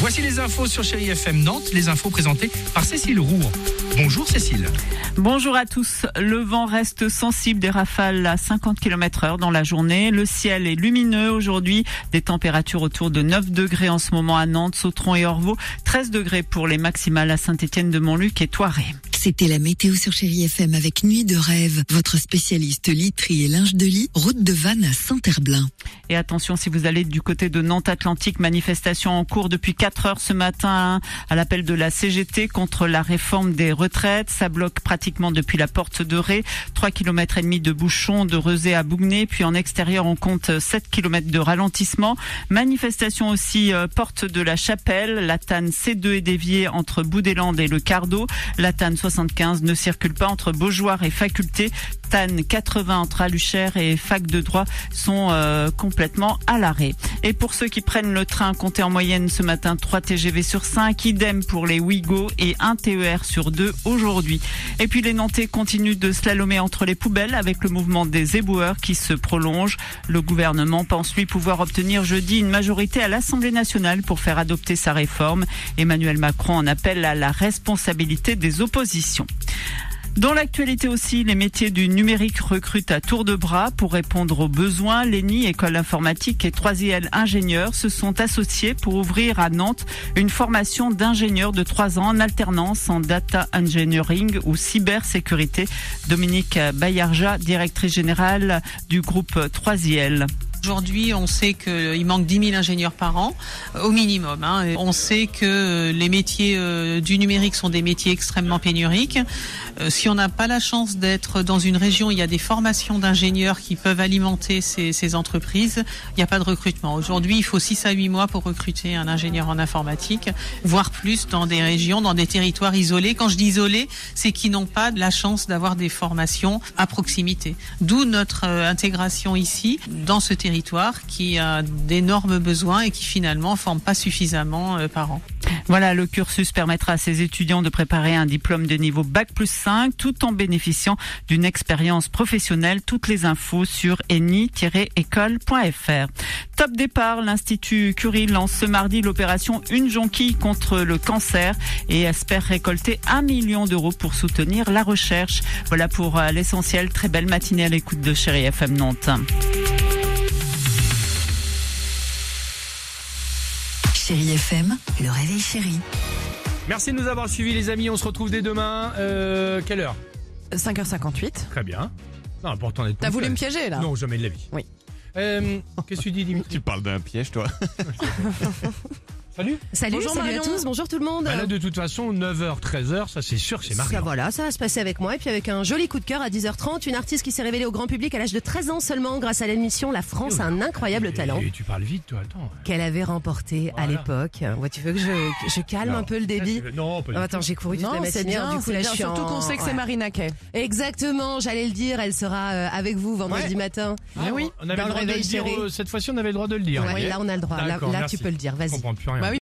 Voici les infos sur Chéri FM Nantes, les infos présentées par Cécile Roux. Bonjour Cécile. Bonjour à tous. Le vent reste sensible des rafales à 50 km heure dans la journée. Le ciel est lumineux aujourd'hui. Des températures autour de 9 degrés en ce moment à Nantes, Sautron et Orvaux. 13 degrés pour les maximales à Saint-Étienne de Montluc et Toiré. C'était la météo sur Chérie FM avec Nuit de rêve. Votre spécialiste literie et linge de lit, route de Vannes à Saint-Herblain. Et attention, si vous allez du côté de Nantes Atlantique, manifestation en cours depuis 4 heures ce matin à l'appel de la CGT contre la réforme des retraites. Ça bloque pratiquement depuis la porte de Ré. 3 km et demi de bouchons de Rezé à Bougnay. Puis en extérieur, on compte 7 km de ralentissement. Manifestation aussi euh, porte de la Chapelle. La TAN C2 est déviée entre Boudéland et le Cardo. La 75 ne circule pas entre Beaujoire et Faculté. TAN 80 entre Aluchère et Fac de droit sont euh, complètement à l'arrêt. Et pour ceux qui prennent le train, comptez en moyenne ce matin 3 TGV sur 5, idem pour les Ouigo et 1 TER sur 2 aujourd'hui. Et puis les Nantais continuent de slalomer entre les poubelles avec le mouvement des éboueurs qui se prolonge. Le gouvernement pense lui pouvoir obtenir jeudi une majorité à l'Assemblée nationale pour faire adopter sa réforme. Emmanuel Macron en appelle à la responsabilité des oppositions. Dans l'actualité aussi, les métiers du numérique recrutent à tour de bras pour répondre aux besoins. L'ENI, École informatique et 3IL ingénieurs se sont associés pour ouvrir à Nantes une formation d'ingénieurs de 3 ans en alternance en data engineering ou cybersécurité. Dominique Bayarja, directrice générale du groupe 3IL. Aujourd'hui, on sait qu'il manque 10 000 ingénieurs par an, euh, au minimum. hein. On sait que les métiers euh, du numérique sont des métiers extrêmement pénuriques. Euh, Si on n'a pas la chance d'être dans une région, où il y a des formations d'ingénieurs qui peuvent alimenter ces, ces entreprises. Il n'y a pas de recrutement. Aujourd'hui, il faut 6 à 8 mois pour recruter un ingénieur en informatique, voire plus dans des régions, dans des territoires isolés. Quand je dis isolés, c'est qu'ils n'ont pas la chance d'avoir des formations à proximité. D'où notre euh, intégration ici, dans ce territoire qui a d'énormes besoins et qui finalement ne forme pas suffisamment euh, par an. Voilà, le cursus permettra à ces étudiants de préparer un diplôme de niveau Bac plus 5 tout en bénéficiant d'une expérience professionnelle. Toutes les infos sur eni-école.fr. Top départ, l'Institut Curie lance ce mardi l'opération Une jonquille contre le cancer et espère récolter un million d'euros pour soutenir la recherche. Voilà pour euh, l'essentiel. Très belle matinée à l'écoute de Chéri FM Nantes. Chérie FM, le réveil chéri. Merci de nous avoir suivis les amis, on se retrouve dès demain. Euh, quelle heure? 5h58. Très bien. Non, important d'être T'as voulu me piéger là? Non, jamais de la vie. Oui. Euh, Qu'est-ce que tu dis, Dimitri? Tu parles d'un piège, toi Salut Salut, Bonjour salut Marion. à tous, bonjour tout le monde. Bah Là, de toute façon, 9h, 13h, ça c'est sûr que c'est ça Marion. voilà, ça va se passer avec moi et puis avec un joli coup de cœur à 10h30, une artiste qui s'est révélée au grand public à l'âge de 13 ans seulement grâce à l'émission La France a un incroyable Et- talent Et tu parles vite, toi, attends. qu'elle avait remporté à l'époque. Ouais, tu veux que je, que je calme Non. un peu le débit Non, pas du Oh. Attends, j'ai couru toute Non, la c'est matinée, bien, du coup là bien. je suis Surtout en- qu'on sait que c'est. Marina Kay. Exactement, j'allais le dire, elle sera euh, avec vous vendredi Ouais. matin. Ah, oui, on avait le droit de le réveil dire, euh, cette fois-ci, on avait le droit de le dire. Là on a le droit, là, tu peux le dire, vas-y.